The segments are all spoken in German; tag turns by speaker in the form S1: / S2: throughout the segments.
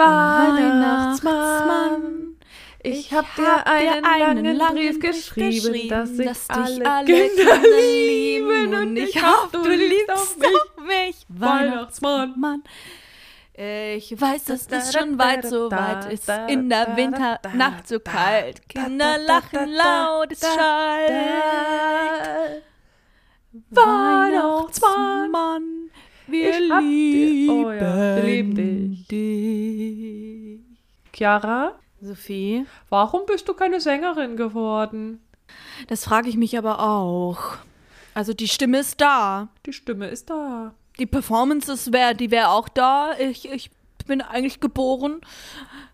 S1: Weihnachtsmann. Ich hab dir einen, langen, langen Brief geschrieben, dass ich
S2: dass
S1: alle,
S2: dich alle
S1: Kinder
S2: Kinder
S1: lieben und ich hoffe, du liebst auch mich.
S2: mich,
S1: Weihnachtsmann.
S2: Mann. Ich weiß, dass es schon weit so weit ist. In der Winternacht so kalt. Kinder lachen laut, es schallt. Weihnachtsmann, wir
S1: Ich
S2: lieben
S1: oh ja, wir lieben dich.
S2: dich.
S1: Chiara,
S2: Sophie,
S1: warum bist du keine Sängerin geworden?
S2: das frage ich mich aber auch. Also die Stimme ist da.
S1: Die Stimme ist da.
S2: Die Performance ist wär, die wäre auch da. Ich, ich bin eigentlich geboren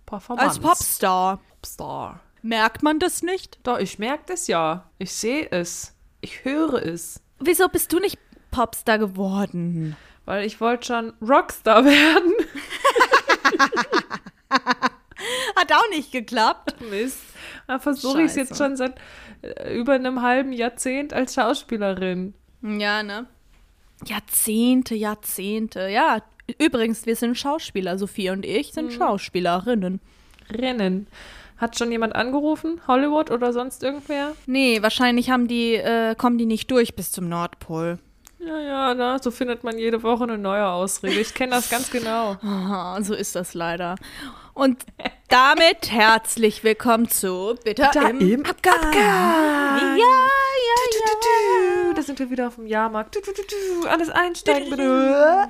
S1: Performance.
S2: als Popstar.
S1: Popstar.
S2: Merkt man das nicht?
S1: Doch, ich merke das ja. Ich sehe es. Ich höre es.
S2: Wieso bist du nicht Popstar geworden?
S1: Weil ich wollte schon Rockstar werden.
S2: Hat auch nicht geklappt.
S1: Mist. Da versuche ich es jetzt schon seit äh, über einem halben Jahrzehnt als Schauspielerin.
S2: Ja, ne? Jahrzehnte, Jahrzehnte. Ja, übrigens, wir sind Schauspieler. Sophie und ich sind Schauspielerinnen.
S1: Rennen. Hat schon jemand angerufen? Hollywood oder sonst irgendwer?
S2: Nee, wahrscheinlich haben die, äh, kommen die nicht durch bis zum Nordpol.
S1: Ja, ja, na, so findet man jede Woche eine neue Ausrede. Ich kenne das ganz genau.
S2: Aha, so ist das leider. Und damit herzlich willkommen zu Bitter, im,
S1: Abgang.
S2: Ja, ja, ja.
S1: Da sind wir wieder auf dem Jahrmarkt. Du, du, du. Alles einsteigen, bitte.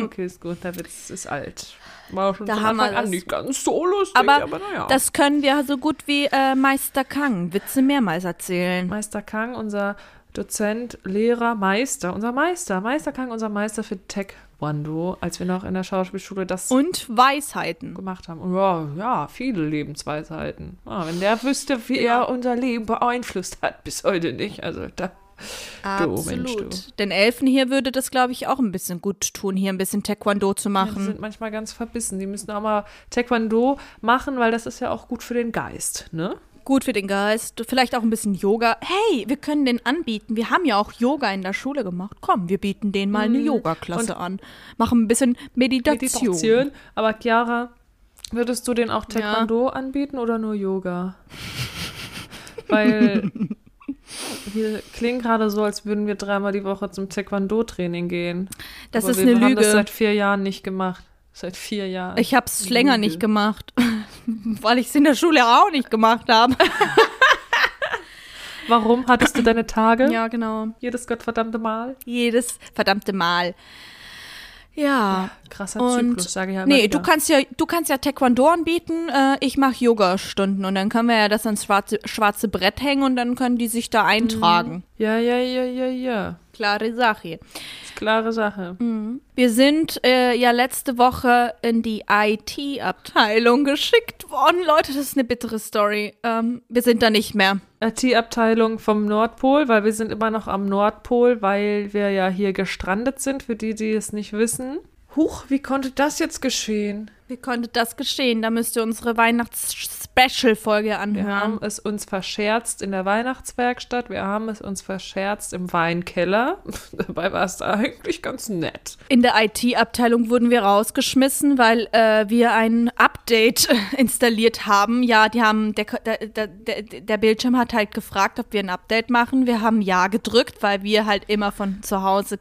S1: Okay, ist gut. Der Witz ist alt. War schon
S2: Da
S1: von
S2: haben wir
S1: Anfang an
S2: das.
S1: nicht ganz so lustig,
S2: Aber,
S1: aber, naja.
S2: das können wir so gut wie äh, Meister Kang Witze mehrmals erzählen.
S1: Meister Kang, unser Dozent, Lehrer, Meister, unser Meister, Meister Kang, unser Meister für Taekwondo, als wir noch in der Schauspielschule das
S2: Und Weisheiten.
S1: gemacht haben. Ja, ja, viele Lebensweisheiten. Ah, wenn der wüsste, wie er unser Leben beeinflusst hat, bis heute nicht. Also da. Du, Mensch, du.
S2: Den Elfen hier würde das, glaube ich, auch ein bisschen gut tun, hier ein bisschen Taekwondo zu
S1: Die
S2: machen.
S1: sind manchmal ganz verbissen. Die müssen auch mal Taekwondo machen, weil das ist ja auch gut für den Geist, ne?
S2: Gut für den Geist, vielleicht auch ein bisschen Yoga. Hey, wir können den anbieten. Wir haben ja auch Yoga in der Schule gemacht. Komm, wir bieten denen mal eine Yoga-Klasse an. Machen ein bisschen Meditation.
S1: Meditation. Aber Chiara, würdest du den auch Taekwondo anbieten oder nur Yoga? Weil wir klingen gerade so, als würden wir dreimal die Woche zum Taekwondo-Training gehen.
S2: Das
S1: Aber
S2: ist
S1: wir
S2: eine
S1: haben das
S2: Lüge.
S1: seit vier Jahren nicht gemacht. Seit vier Jahren.
S2: Ich habe es länger nicht gemacht, weil ich es in der Schule auch nicht gemacht habe.
S1: Warum hattest du deine Tage?
S2: Ja, genau.
S1: Jedes gottverdammte Mal.
S2: Jedes verdammte Mal. Ja.
S1: Krasser
S2: Und
S1: Zyklus, sage ich ja immer
S2: nee,
S1: wieder.
S2: du kannst ja, du kannst ja Taekwondo anbieten. Äh, ich mache Yoga-Stunden und dann können wir ja das ans schwarze, schwarze Brett hängen und dann können die sich da eintragen.
S1: Ja, ja, ja, ja, ja.
S2: Klare Sache.
S1: Klare Sache.
S2: Wir sind äh, ja letzte Woche in die IT-Abteilung geschickt worden. Leute, das ist eine bittere Story. Ähm, wir sind da nicht mehr.
S1: IT-Abteilung vom Nordpol, weil wir sind immer noch am Nordpol, weil wir ja hier gestrandet sind, für die, die es nicht wissen. Huch, wie konnte das jetzt geschehen?
S2: Wie konnte das geschehen? Da müsst ihr unsere Weihnachts-Special-Folge
S1: Wir
S2: anhören.
S1: haben es uns verscherzt in der Weihnachtswerkstatt, wir haben es uns verscherzt im Weinkeller. Dabei war es da eigentlich ganz nett.
S2: In der IT-Abteilung wurden wir rausgeschmissen, weil äh, wir ein Update installiert haben. Ja, die haben der, der, der, der, Bildschirm hat halt gefragt, ob wir ein Update machen. Wir haben Ja gedrückt, weil wir halt immer von zu Hause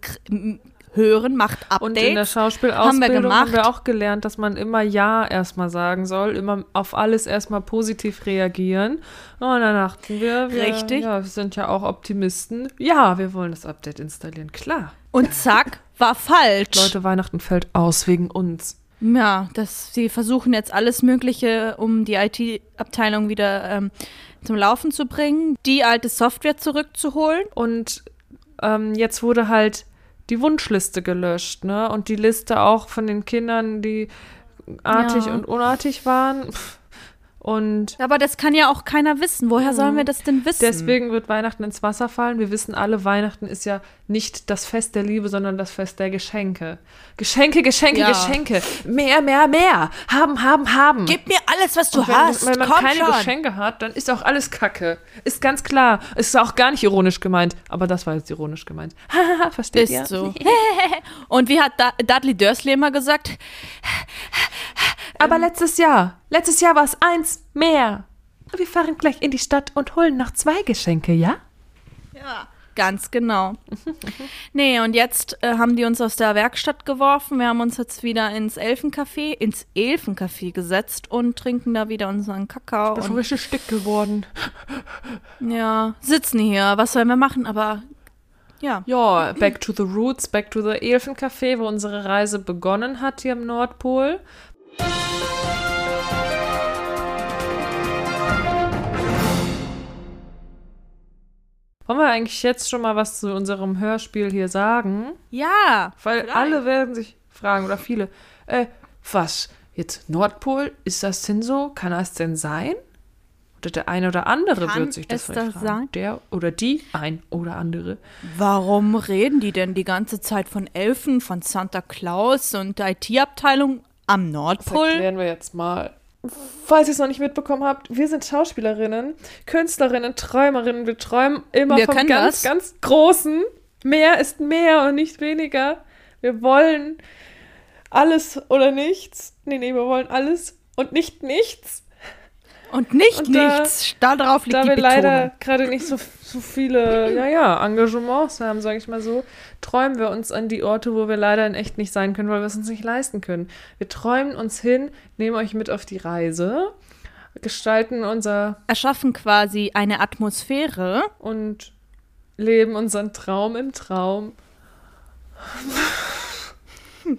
S2: hören, macht Updates.
S1: Und in der
S2: Haben wir
S1: Schauspielausbildung
S2: gemacht.
S1: haben wir auch gelernt, dass man immer Ja erstmal sagen soll, immer auf alles erstmal positiv reagieren. Und dann dachten wir, wir,
S2: Richtig.
S1: Ja, wir sind ja auch Optimisten. Ja, wir wollen das Update installieren, klar.
S2: Und zack, war falsch.
S1: Leute, Weihnachten fällt aus wegen uns.
S2: Ja, das, sie versuchen jetzt alles Mögliche, um die IT-Abteilung wieder ähm, zum Laufen zu bringen, die alte Software zurückzuholen.
S1: Und ähm, jetzt wurde halt die Wunschliste gelöscht, ne? Und die Liste auch von den Kindern, die artig
S2: Ja.
S1: und unartig waren. Und
S2: Aber das kann ja auch keiner wissen. Woher sollen wir das denn wissen?
S1: Deswegen wird Weihnachten ins Wasser fallen. Wir wissen alle, Weihnachten ist ja nicht das Fest der Liebe, sondern das Fest der Geschenke. Geschenke, Geschenke,
S2: Ja.
S1: Geschenke. Mehr, mehr, mehr. Haben, haben, haben.
S2: Gib mir alles, was du
S1: wenn,
S2: hast.
S1: wenn man
S2: Komm
S1: keine
S2: schon.
S1: Geschenke hat, dann ist auch alles Kacke. Ist ganz klar. Ist auch gar nicht ironisch gemeint. Aber das war jetzt ironisch gemeint. Versteht
S2: Ist
S1: ihr?
S2: so. Und wie hat Dudley Dursley immer gesagt?
S1: Aber letztes Jahr, letztes Jahr war es eins mehr. Wir fahren gleich in die Stadt und holen noch zwei Geschenke, ja?
S2: Ja. Ganz genau. nee, und jetzt äh, haben die uns aus der Werkstatt geworfen. Wir haben uns jetzt wieder ins Elfencafé, ins Elfencafé gesetzt und trinken da wieder unseren Kakao.
S1: Ich bin richtig dick geworden.
S2: Ja, sitzen hier. Was sollen wir machen? Aber ja.
S1: Ja, back to the roots, back to the Elfencafé, wo unsere Reise begonnen hat hier im Nordpol. Wollen wir eigentlich jetzt schon mal was zu unserem Hörspiel hier sagen?
S2: Ja.
S1: Weil vielleicht. alle werden sich fragen, oder viele, äh, was, jetzt Nordpol, ist das denn so? Kann das denn sein? Oder der eine oder andere
S2: Kann
S1: wird sich das vielleicht
S2: das
S1: fragen.
S2: sein?
S1: Der oder die, ein oder andere.
S2: Warum reden die denn die ganze Zeit von Elfen, von Santa Claus und der IT-Abteilung am
S1: Das
S2: Nordpol?
S1: erklären wir jetzt mal. Falls ihr es noch nicht mitbekommen habt, wir sind Schauspielerinnen, Künstlerinnen, Träumerinnen. Wir träumen immer
S2: Wir
S1: vom ganz,
S2: das.
S1: ganz Großen. Mehr ist mehr und nicht weniger. Wir wollen alles oder nichts. Nee, nee, wir wollen alles und nicht nichts.
S2: Und nicht
S1: Und
S2: nichts. Da drauf liegt
S1: da
S2: die
S1: wir leider gerade nicht so, so viele, ja, ja, Engagements haben, sage ich mal so, träumen wir uns an die Orte, wo wir leider in echt nicht sein können, weil wir es uns nicht leisten können. Wir träumen uns hin, nehmen euch mit auf die Reise, gestalten unser
S2: Erschaffen quasi eine Atmosphäre.
S1: und leben unseren Traum im Traum.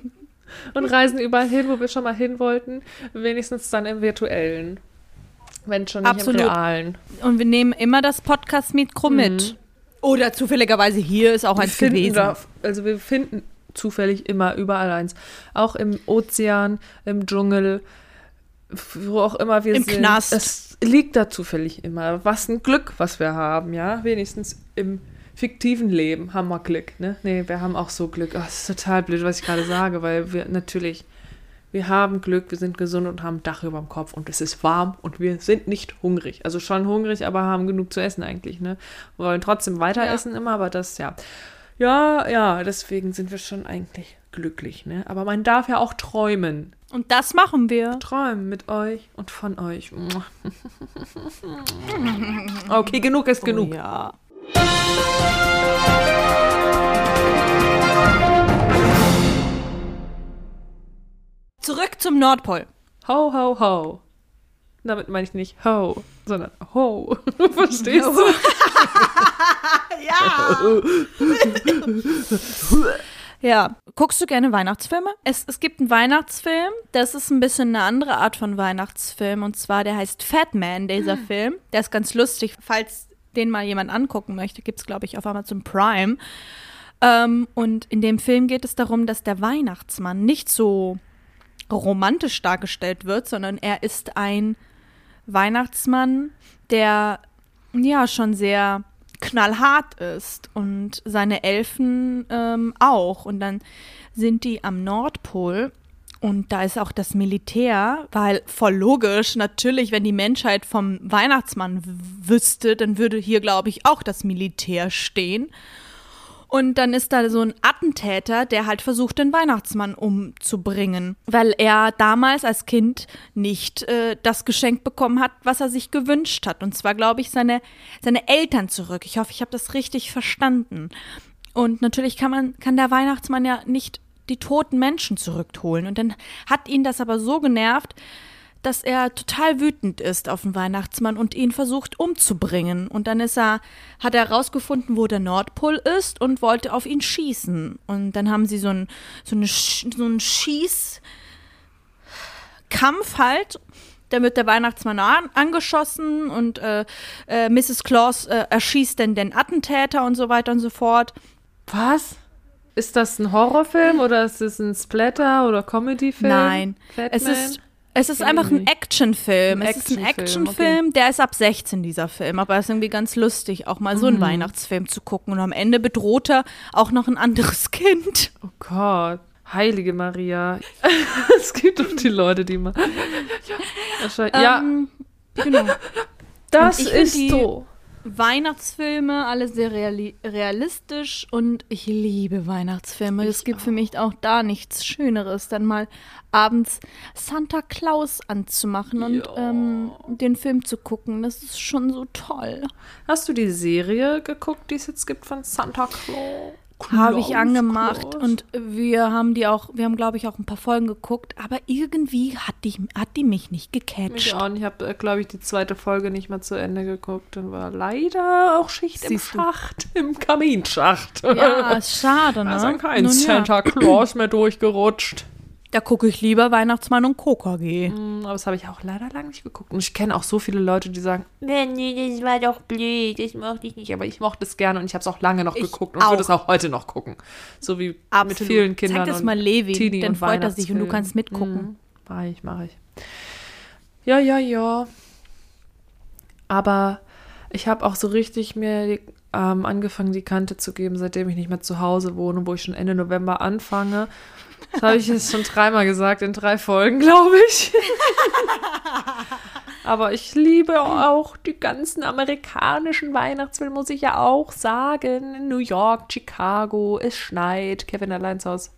S1: und reisen überall hin, wo wir schon mal hin wollten, wenigstens dann im virtuellen. Wenn schon nicht
S2: Absolut.
S1: im realen.
S2: Und wir nehmen immer das Podcast-Mikro mit. Oder zufälligerweise hier ist auch
S1: Wir
S2: eins gewesen.
S1: da, also wir finden zufällig immer überall eins. Auch im Ozean, im Dschungel, wo auch immer wir
S2: Im
S1: sind.
S2: Knast.
S1: Es liegt da zufällig immer. Was ein Glück, was wir haben, ja. Wenigstens im fiktiven Leben haben wir Glück, ne? Nee, wir haben auch so Glück. Oh, das ist total blöd, was ich gerade sage, weil wir natürlich, wir haben Glück, wir sind gesund und haben ein Dach über dem Kopf und es ist warm und wir sind nicht hungrig. Also schon hungrig, aber haben genug zu essen eigentlich, ne? Wir wollen trotzdem weiter
S2: Ja.
S1: essen immer, aber das, ja. Ja, ja, deswegen sind wir schon eigentlich glücklich, ne? Aber man darf ja auch träumen.
S2: Und das machen wir.
S1: Träumen mit euch und von euch. Okay, genug ist genug.
S2: Oh, ja. Zurück zum Nordpol.
S1: Ho, ho, ho. Damit meine ich nicht ho, sondern ho. Verstehst du?
S2: Ja. Guckst du gerne Weihnachtsfilme? Es, es gibt einen Weihnachtsfilm, das ist ein bisschen eine andere Art von Weihnachtsfilm. Und zwar, der heißt Fat Man, dieser Film. Der ist ganz lustig. Falls den mal jemand angucken möchte, gibt es, glaube ich, auf Amazon Prime. Ähm, und in dem Film geht es darum, dass der Weihnachtsmann nicht so romantisch dargestellt wird, sondern er ist ein Weihnachtsmann, der ja schon sehr knallhart ist und seine Elfen ähm, auch. Und dann sind die am Nordpol und da ist auch das Militär, weil voll logisch, natürlich, wenn die Menschheit vom Weihnachtsmann wüsste, dann würde hier, glaube ich, auch das Militär stehen. Und dann ist da so ein Attentäter, der halt versucht, den Weihnachtsmann umzubringen, weil er damals als Kind nicht äh, das Geschenk bekommen hat, was er sich gewünscht hat. Und zwar, glaube ich, seine, seine Eltern zurück. Ich hoffe, ich habe das richtig verstanden. Und natürlich kann man, kann der Weihnachtsmann ja nicht die toten Menschen zurückholen. Und dann hat ihn das aber so genervt, dass er total wütend ist auf den Weihnachtsmann und ihn versucht umzubringen. Und dann ist er, hat er herausgefunden, wo der Nordpol ist und wollte auf ihn schießen. Und dann haben sie so einen so eine, so einen Schießkampf halt. Da wird der Weihnachtsmann an, angeschossen und äh, äh, Mrs. Claus äh, erschießt dann den Attentäter und so weiter und so fort.
S1: Was? Ist das ein Horrorfilm oder ist es ein Splatter oder Comedyfilm?
S2: Nein,
S1: Fatman?
S2: es ist es ist einfach ein. Actionfilm.
S1: Ein
S2: Es ist ein
S1: Actionfilm,
S2: Actionfilm, der ist ab 16, dieser Film. Aber es ist irgendwie ganz lustig, auch mal so einen Weihnachtsfilm zu gucken. Und am Ende bedroht er auch noch ein anderes Kind.
S1: Oh Gott. Heilige Maria. es gibt doch die Leute, die mal. ja,
S2: Ähm, genau.
S1: das ist so.
S2: Weihnachtsfilme, alle sehr reali realistisch und ich liebe Weihnachtsfilme. es gibt auch. für mich auch da nichts Schöneres, dann mal abends Santa Claus anzumachen und ähm, den Film zu gucken. Das ist schon so toll.
S1: Hast du die Serie geguckt, die es jetzt gibt von Santa Claus?
S2: Habe ich angemacht und wir haben die auch, wir haben glaube ich auch ein paar Folgen geguckt, aber irgendwie hat die, hat die mich nicht gecatcht.
S1: Mich auch nicht. Ich habe, äh, glaube ich, die zweite Folge nicht mal zu Ende geguckt und war leider auch Schicht Siehst im Schacht, du? im Kaminschacht.
S2: Ja, ist schade, ne?
S1: Da ist kein Nun, Santa ja. Claus mehr durchgerutscht.
S2: Da gucke ich lieber Weihnachtsmann und KKG.
S1: Mm, aber das habe ich auch leider lange nicht geguckt. Und ich kenne auch so viele Leute, die sagen, nee, das war doch blöd, das mochte ich nicht. Aber ich mochte es gerne und ich habe es auch lange noch ich geguckt und würde es auch heute noch gucken. So wie Absolut. mit vielen Kindern. Zeig
S2: das mal Levi, Teenie dann freut er sich und du kannst mitgucken.
S1: Mhm. Mach ich, mach ich. Ja, ja, ja. Aber ich habe auch so richtig mir ähm, angefangen, die Kante zu geben, seitdem ich nicht mehr zu Hause wohne, wo ich schon Ende November anfange. Das habe ich jetzt schon dreimal gesagt in drei Folgen, glaube ich. Aber ich liebe auch die ganzen amerikanischen Weihnachtsfilme, muss ich ja auch sagen. In New York, Chicago, es schneit. Kevin allein zu Hause.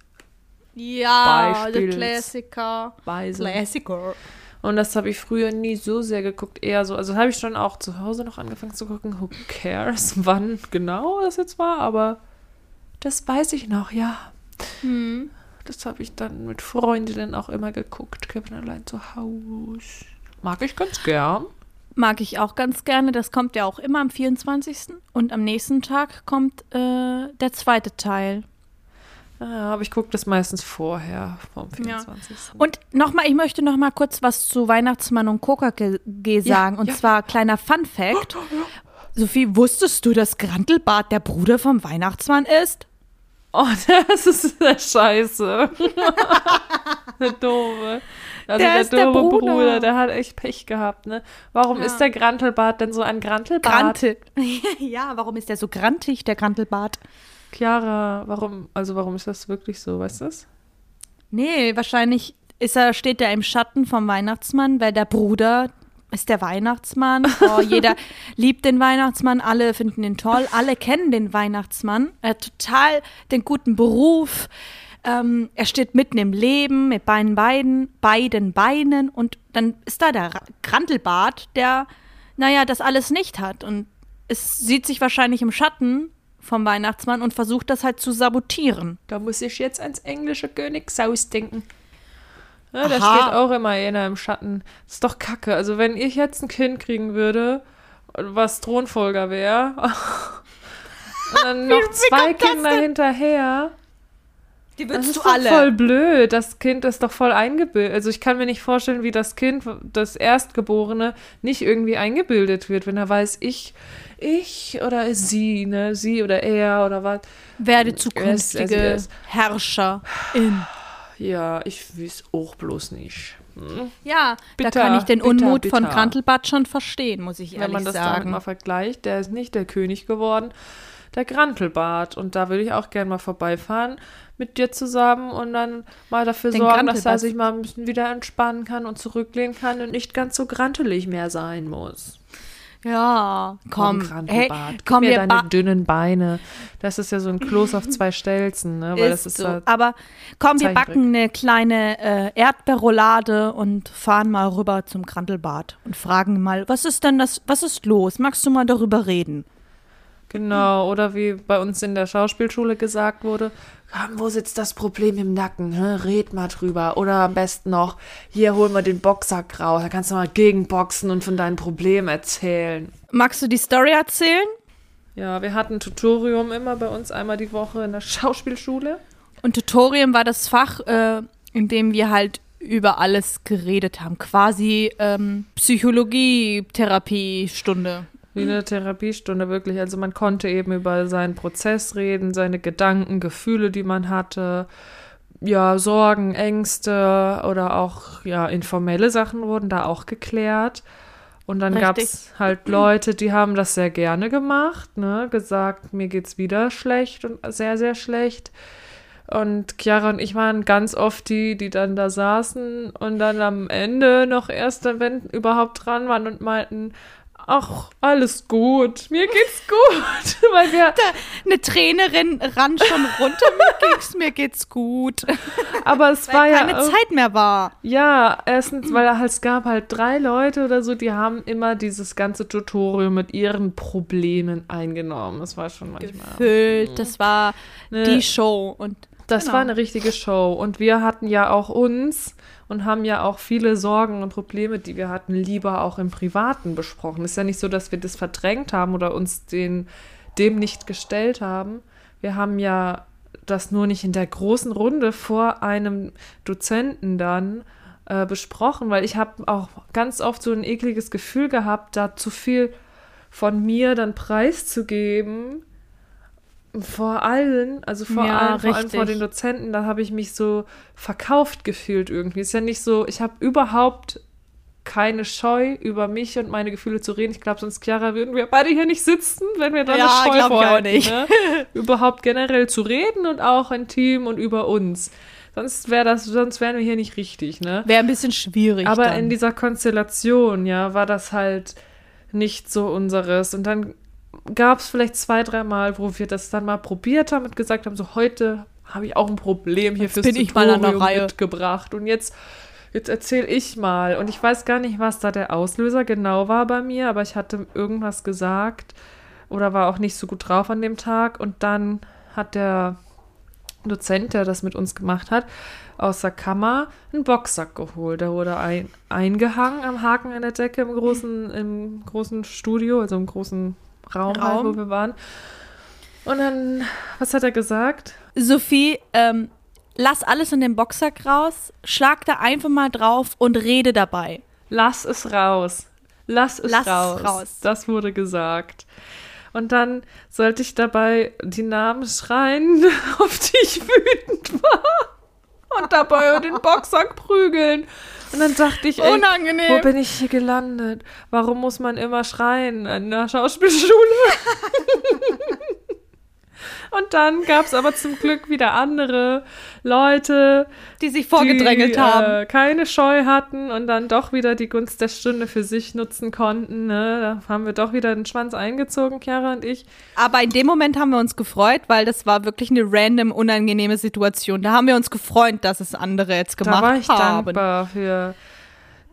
S2: Ja, der Klassiker.
S1: Weise.
S2: Klassiker.
S1: Und das habe ich früher nie so sehr geguckt, eher so. Also habe ich schon auch zu Hause noch angefangen zu gucken. Who cares, wann genau das jetzt war, aber das weiß ich noch, ja. Hm. Das habe ich dann mit Freundinnen auch immer geguckt. Kevin allein zu Hause. Mag ich ganz gern.
S2: Mag ich auch ganz gerne. Das kommt ja auch immer am 24. Und am nächsten Tag kommt äh, der zweite Teil.
S1: Ja, aber ich gucke das meistens vorher, vom 24. Ja.
S2: Und nochmal, ich möchte noch mal kurz was zu Weihnachtsmann und Coca-G sagen. Ja, und ja. zwar kleiner Fun Fact. Sophie, wusstest du, dass Grantelbart der Bruder vom Weihnachtsmann ist?
S1: Oh, das ist der Scheiße. der Doofe. Also der, der doofe der Bruder. Bruder. der hat echt Pech gehabt, ne? Warum ja. ist der Grantelbart denn so ein Grantelbart?
S2: Grantel. ja, warum ist der so grantig, der Grantelbart?
S1: Chiara, warum, also warum ist das wirklich so, weißt du das?
S2: Nee, wahrscheinlich ist er, steht er im Schatten vom Weihnachtsmann, weil der Bruder ist der Weihnachtsmann. Oh, jeder liebt den Weihnachtsmann, alle finden ihn toll, alle kennen den Weihnachtsmann. Er hat total den guten Beruf. Ähm, er steht mitten im Leben mit beiden Beinen, beiden Beinen und dann ist da der Grantelbart, der, naja, das alles nicht hat und es sieht sich wahrscheinlich im Schatten vom Weihnachtsmann und versucht das halt zu sabotieren.
S1: Da muss ich jetzt ans englische Königshaus denken. Ja, da steht auch immer einer im Schatten. Das ist doch kacke. Also, wenn ich jetzt ein Kind kriegen würde, was Thronfolger wäre, und dann noch zwei Kinder hinterher.
S2: Die willst
S1: das
S2: du
S1: ist
S2: alle.
S1: voll blöd. Das Kind ist doch voll eingebildet. Also ich kann mir nicht vorstellen, wie das Kind, das Erstgeborene, nicht irgendwie eingebildet wird, wenn er weiß, ich, ich oder sie, ne, sie oder er oder was.
S2: Werde zukünftige Herrscherin.
S1: Ja, ich weiß auch bloß nicht. Hm?
S2: Ja, bitter, da kann ich den bitter, Unmut bitter. von Krantelbad schon verstehen, muss ich ehrlich sagen. Wenn man das sagen. damit
S1: mal vergleicht, der ist nicht der König geworden, der Grantelbart. Und da würde ich auch gerne mal vorbeifahren mit dir zusammen und dann mal dafür den sorgen, dass er sich mal ein bisschen wieder entspannen kann und zurücklehnen kann und nicht ganz so grantelig mehr sein muss.
S2: Ja, komm,
S1: komm hey, komm mir deine dünnen Beine. Das ist ja so ein Kloß auf zwei Stelzen, ne? Weil ist das ist
S2: so. Aber komm, wir backen eine kleine äh, Erdbeerroulade und fahren mal rüber zum Grantelbad und fragen mal, was ist denn das, was ist los? Magst du mal darüber reden?
S1: Genau, oder wie bei uns in der Schauspielschule gesagt wurde, wo sitzt das Problem im Nacken? Hä? Red mal drüber. Oder am besten noch, hier holen wir den Boxsack raus. Da kannst du mal gegenboxen und von deinen Problemen erzählen.
S2: Magst du die Story erzählen?
S1: Ja, wir hatten Tutorium immer bei uns einmal die Woche in der Schauspielschule.
S2: Und Tutorium war das Fach, äh, in dem wir halt über alles geredet haben. Quasi ähm, Psychologie-Therapiestunde.
S1: Wie eine Therapiestunde wirklich. Also man konnte eben über seinen Prozess reden, seine Gedanken, Gefühle, die man hatte, ja, Sorgen, Ängste oder auch ja informelle Sachen wurden da auch geklärt. Und dann gab es halt Leute, die haben das sehr gerne gemacht, ne, gesagt, mir geht's wieder schlecht und sehr, sehr schlecht. Und Chiara und ich waren ganz oft die, die dann da saßen und dann am Ende noch erst, wenn überhaupt dran waren und meinten, ach, alles gut, mir geht's gut. Weil wir,
S2: Eine Trainerin rann schon runter, mir geht's, mir geht's gut.
S1: aber es war
S2: Weil
S1: ja.
S2: keine Zeit mehr war.
S1: Ja, erstens, weil halt, es gab halt drei Leute oder so, die haben immer dieses ganze Tutorial mit ihren Problemen eingenommen. Das war schon manchmal.
S2: Gefüllt, das war
S1: Ne,
S2: die Show. Und
S1: das
S2: genau.
S1: war eine richtige Show. Und wir hatten ja auch uns und haben ja auch viele Sorgen und Probleme, die wir hatten, lieber auch im Privaten besprochen. ist ja nicht so, dass wir das verdrängt haben oder uns den, dem nicht gestellt haben. Wir haben ja das nur nicht in der großen Runde vor einem Dozenten dann äh, besprochen, weil ich habe auch ganz oft so ein ekliges Gefühl gehabt, da zu viel von mir dann preiszugeben vor allen, also vor,
S2: Ja,
S1: allen, vor allem vor den Dozenten, da habe ich mich so verkauft gefühlt irgendwie. Ist ja nicht so, ich habe überhaupt keine Scheu, über mich und meine Gefühle zu reden. Ich glaube, sonst, Chiara, würden wir beide hier nicht sitzen, wenn wir da
S2: Ja,
S1: eine Scheu vorhätten,
S2: nicht.
S1: Ne? überhaupt generell zu reden und auch intim und über uns. Sonst wäre das, sonst wären wir hier nicht richtig, ne?
S2: wäre ein bisschen schwierig.
S1: Aber
S2: dann.
S1: in dieser Konstellation, ja, war das halt nicht so unseres. Und dann gab es vielleicht zwei, dreimal, wo wir das dann mal probiert haben und gesagt haben, so heute habe ich auch ein Problem hier
S2: Jetzt
S1: fürs
S2: bin ich mal an der Reihe.
S1: mitgebracht. Und jetzt, jetzt erzähle ich mal. Und ich weiß gar nicht, was da der Auslöser genau war bei mir, aber ich hatte irgendwas gesagt oder war auch nicht so gut drauf an dem Tag. Und dann hat der Dozent, der das mit uns gemacht hat, aus der Kammer einen Boxsack geholt. Der wurde ein, eingehangen am Haken an der Decke im großen, im großen Studio, also im großen Raum, Halt,
S2: Raum.
S1: wo wir waren. Und dann, was hat er gesagt?
S2: Sophie, ähm, lass alles in den Boxsack raus, schlag da einfach mal drauf und rede dabei.
S1: Lass es raus. Lass es
S2: Lass es
S1: raus.
S2: raus.
S1: Das wurde gesagt. Und dann sollte ich dabei die Namen schreien, auf die ich wütend war. Und dabei den Boxsack prügeln. Und dann dachte ich, ey,
S2: Unangenehm.
S1: wo bin ich hier gelandet? Warum muss man immer schreien in der Schauspielschule? Und dann gab es aber zum Glück wieder andere Leute,
S2: Die sich vorgedrängelt
S1: die,
S2: haben.
S1: Äh, keine Scheu hatten und dann doch wieder die Gunst der Stunde für sich nutzen konnten. Ne? Da haben wir doch wieder den Schwanz eingezogen, Chiara und ich.
S2: Aber in dem Moment haben wir uns gefreut, weil das war wirklich eine random, unangenehme Situation. Da haben wir uns gefreut, dass es andere jetzt gemacht
S1: da war ich
S2: haben.
S1: dankbar für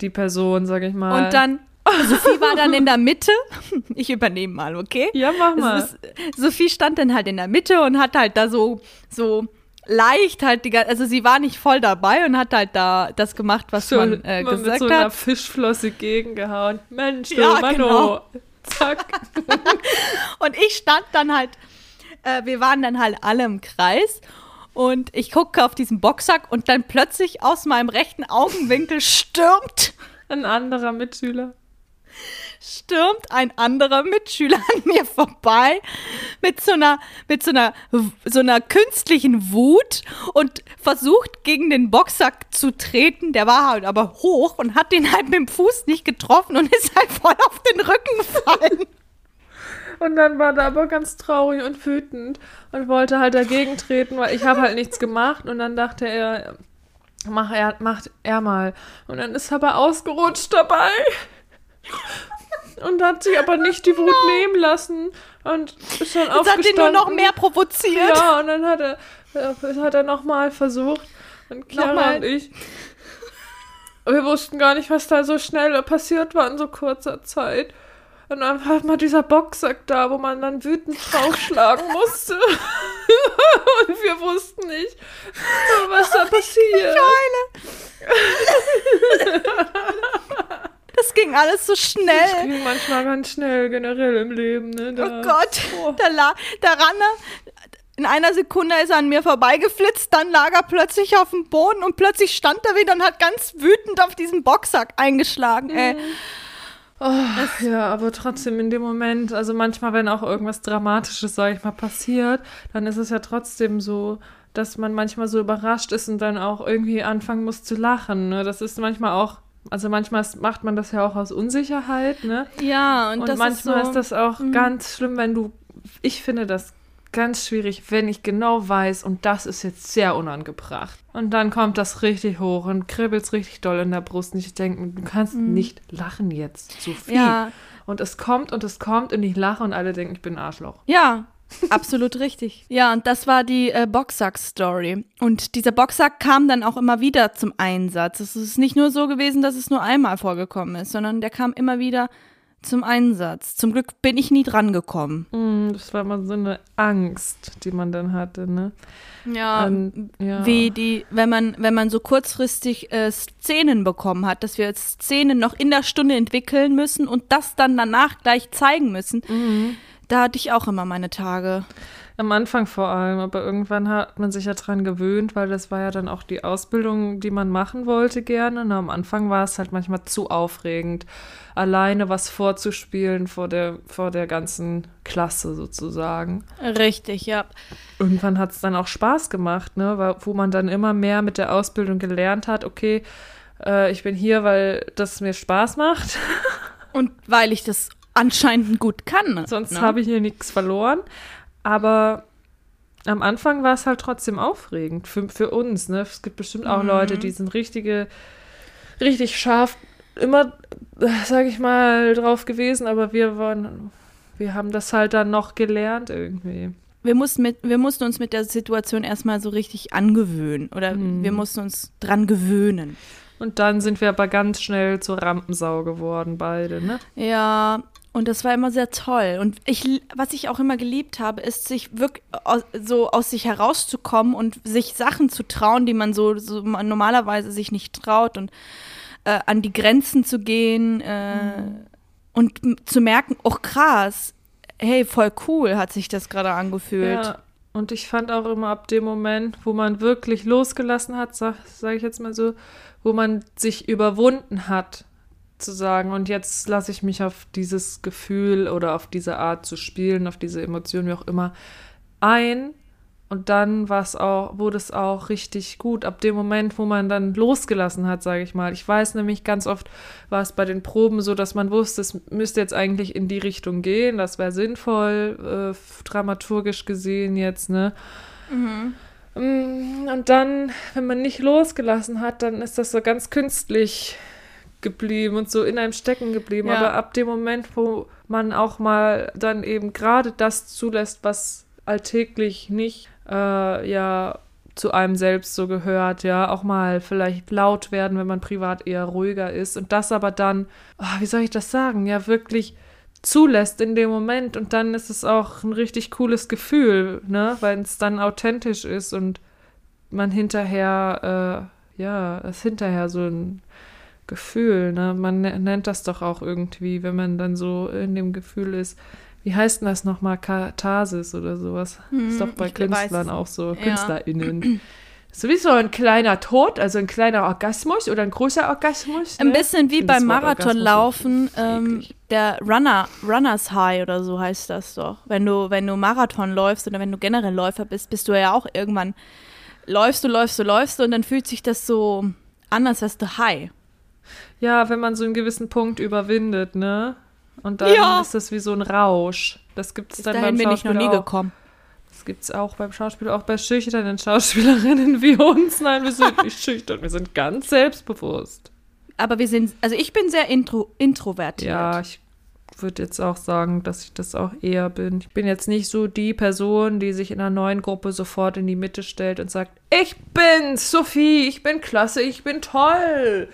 S1: die Person, sag ich mal.
S2: Und dann, Sophie war dann in der Mitte. Ich übernehme mal, okay?
S1: Ja, mach mal.
S2: Ist, Sophie stand dann halt in der Mitte und hat halt da so, so leicht halt die ganze, also sie war nicht voll dabei und hat halt da das gemacht, was
S1: so,
S2: man äh,
S1: mal mit
S2: gesagt
S1: so einer
S2: hat.
S1: Fischflosse gegengehauen. Mensch, du
S2: Ja,
S1: Manno.
S2: genau.
S1: Zack.
S2: Und ich stand dann halt, äh, wir waren dann halt alle im Kreis und ich gucke auf diesen Boxsack und dann plötzlich aus meinem rechten Augenwinkel stürmt,
S1: Ein anderer Mitschüler.
S2: Stürmt ein anderer Mitschüler an mir vorbei mit so einer, mit so einer, so einer künstlichen Wut und versucht gegen den Boxsack zu treten. Der war halt aber hoch und hat den halt mit dem Fuß nicht getroffen und ist halt voll auf den Rücken gefallen.
S1: Und dann war er aber ganz traurig und wütend und wollte halt dagegen treten, weil ich habe halt nichts gemacht. Und dann dachte er, mach er, macht er mal. Und dann ist er aber ausgerutscht dabei. Und hat sich aber nicht die Wut nehmen lassen und ist dann
S2: Das hat
S1: aufgestanden.
S2: ihn nur noch mehr provoziert.
S1: Ja, und dann hat er, äh, hat er nochmal versucht. Und Chiara
S2: Nochmal.
S1: und ich, wir wussten gar nicht, was da so schnell passiert war in so kurzer Zeit. Und dann war mal dieser Boxsack da, wo man dann wütend draufschlagen musste. und wir wussten nicht, was da passiert.
S2: Das ging alles so
S1: Das
S2: schnell.
S1: ging manchmal ganz schnell, generell im Leben. Ne? Da,
S2: Oh Gott,
S1: Oh.
S2: da, da ran er. In einer Sekunde ist er an mir vorbeigeflitzt, dann lag er plötzlich auf dem Boden und plötzlich stand er wieder und hat ganz wütend auf diesen Boxsack eingeschlagen. Ey.
S1: Oh, ja, aber trotzdem in dem Moment, also manchmal, wenn auch irgendwas Dramatisches, sag ich mal, passiert, dann ist es ja trotzdem so, dass man manchmal so überrascht ist und dann auch irgendwie anfangen muss zu lachen. Ne? Das ist manchmal auch, also manchmal ist- macht man das ja auch aus Unsicherheit, ne?
S2: Ja, und,
S1: Und, manchmal
S2: ist,
S1: ist,
S2: so,
S1: das auch
S2: Mhm.
S1: ganz schlimm, wenn du, ich finde das ganz schwierig, wenn ich genau weiß, und das ist jetzt sehr unangebracht. Und dann kommt das richtig hoch und kribbelt richtig doll in der Brust. Und ich denke, du kannst mhm. nicht lachen jetzt zu viel. Ja. Und es kommt und es kommt und ich lache und alle denken, ich bin ein Arschloch.
S2: Ja, Absolut richtig. Ja, und das war die äh, Boxsack-Story. Und dieser Boxsack kam dann auch immer wieder zum Einsatz. Es ist nicht nur so gewesen, dass es nur einmal vorgekommen ist, sondern der kam immer wieder zum Einsatz. Zum Glück bin ich nie dran gekommen.
S1: Mm, das war immer so eine Angst, die man dann hatte, ne?
S2: Ja, um, ja. wie die, wenn man, wenn man so kurzfristig äh, Szenen bekommen hat, dass wir Szenen noch in der Stunde entwickeln müssen und das dann danach gleich zeigen müssen. Mhm. Da hatte ich auch immer meine Tage.
S1: Am Anfang vor allem, aber irgendwann hat man sich ja dran gewöhnt, weil das war ja dann auch die Ausbildung, die man machen wollte gerne. Und am Anfang war es halt manchmal zu aufregend, alleine was vorzuspielen vor der, vor der ganzen Klasse sozusagen.
S2: Richtig, ja.
S1: Irgendwann hat es dann auch Spaß gemacht, ne? wo man dann immer mehr mit der Ausbildung gelernt hat, okay, äh, ich bin hier, weil das mir Spaß macht.
S2: Und weil ich das anscheinend gut kann.
S1: Sonst ne? habe ich hier nichts verloren. Aber am Anfang war es halt trotzdem aufregend für, für uns. Ne? Es gibt bestimmt auch mhm. Leute, die sind richtige, richtig scharf, immer, sage ich mal, drauf gewesen, aber wir waren, wir haben das halt dann noch gelernt irgendwie.
S2: Wir mussten, mit, wir mussten uns mit der Situation erstmal so richtig angewöhnen oder mhm. wir mussten uns dran gewöhnen.
S1: Und dann sind wir aber ganz schnell zur Rampensau geworden, beide, ne?
S2: Ja, und das war immer sehr toll. Und ich, was ich auch immer geliebt habe, ist, sich wirklich so aus sich herauszukommen und sich Sachen zu trauen, die man so, so normalerweise sich nicht traut und äh, an die Grenzen zu gehen äh, mhm. und zu merken, oh krass, hey, voll cool hat sich das gerade angefühlt. Ja.
S1: Und ich fand auch immer ab dem Moment, wo man wirklich losgelassen hat, sag, sag ich jetzt mal so, wo man sich überwunden hat, zu sagen, und jetzt lasse ich mich auf dieses Gefühl oder auf diese Art zu spielen, auf diese Emotion, wie auch immer, ein. Und dann auch, wurde es auch richtig gut. Ab dem Moment, wo man dann losgelassen hat, sage ich mal. Ich weiß nämlich, ganz oft war es bei den Proben so, dass man wusste, es müsste jetzt eigentlich in die Richtung gehen. Das wäre sinnvoll, äh, dramaturgisch gesehen jetzt, ne? Mhm. Mm, und dann, wenn man nicht losgelassen hat, dann ist das so ganz künstlich geblieben und so in einem stecken geblieben. Ja. Aber ab dem Moment, wo man auch mal dann eben gerade das zulässt, was alltäglich nicht äh, ja zu einem selbst so gehört, ja, auch mal vielleicht laut werden, wenn man privat eher ruhiger ist und das aber dann, oh, wie soll ich das sagen, ja, wirklich zulässt in dem Moment und dann ist es auch ein richtig cooles Gefühl, ne, weil es dann authentisch ist und man hinterher, äh, ja, es hinterher so ein Gefühl, ne? Man ne-, nennt das doch auch irgendwie, wenn man dann so in dem Gefühl ist. Wie heißt denn das nochmal? Katharsis oder sowas? Hm, ist doch bei Künstlern auch so, ja. KünstlerInnen. Sowieso ein kleiner Tod, also ein kleiner Orgasmus oder ein großer Orgasmus.
S2: Ne? Ein bisschen wie beim Marathonlaufen, ähm, der Runner, Runners High oder so heißt das doch. Wenn du, wenn du Marathon läufst oder wenn du generell Läufer bist, bist du ja auch irgendwann, läufst du, läufst du, läufst du und dann fühlt sich das so an, als wärst du high.
S1: Ja, wenn man so einen gewissen Punkt überwindet, ne? Und dann ja. ist das wie so ein Rausch. Das gibt es dann beim
S2: bin Schauspiel ich noch nie auch. gekommen.
S1: Das gibt es auch beim Schauspiel, auch bei schüchternen Schauspielerinnen wie uns. Nein, wir sind nicht schüchtern, wir sind ganz selbstbewusst.
S2: Aber wir sind, also ich bin sehr intro, introvertiert.
S1: Ja, ich würde jetzt auch sagen, dass ich das auch eher bin. Ich bin jetzt nicht so die Person, die sich in einer neuen Gruppe sofort in die Mitte stellt und sagt, ich bin Sophie, ich bin klasse, ich bin toll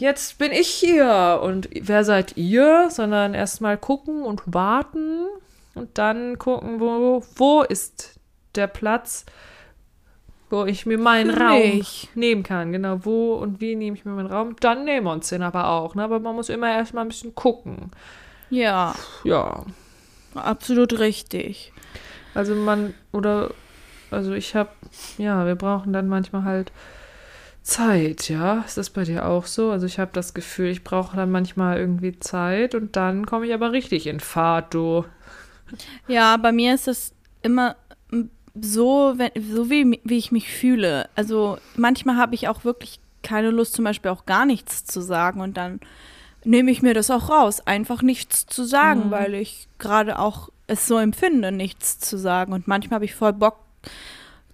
S1: jetzt bin ich hier und wer seid ihr, sondern erstmal gucken und warten und dann gucken, wo, wo ist der Platz, wo ich mir meinen Raum nehmen kann. Genau, wo und wie nehme ich mir meinen Raum. Dann nehmen wir uns den aber auch, ne? aber man muss immer erstmal ein bisschen gucken.
S2: Ja.
S1: Ja.
S2: Absolut richtig.
S1: Also man, oder, also ich habe, ja, wir brauchen dann manchmal halt Zeit, ja? Ist das bei dir auch so? Also ich habe das Gefühl, ich brauche dann manchmal irgendwie Zeit und dann komme ich aber richtig in Fahrt, du.
S2: Ja, bei mir ist es immer so, wenn, so wie, wie ich mich fühle. Also manchmal habe ich auch wirklich keine Lust, zum Beispiel auch gar nichts zu sagen und dann nehme ich mir das auch raus, einfach nichts zu sagen,
S1: Mhm.
S2: weil ich gerade auch es so empfinde, nichts zu sagen. Und manchmal habe ich voll Bock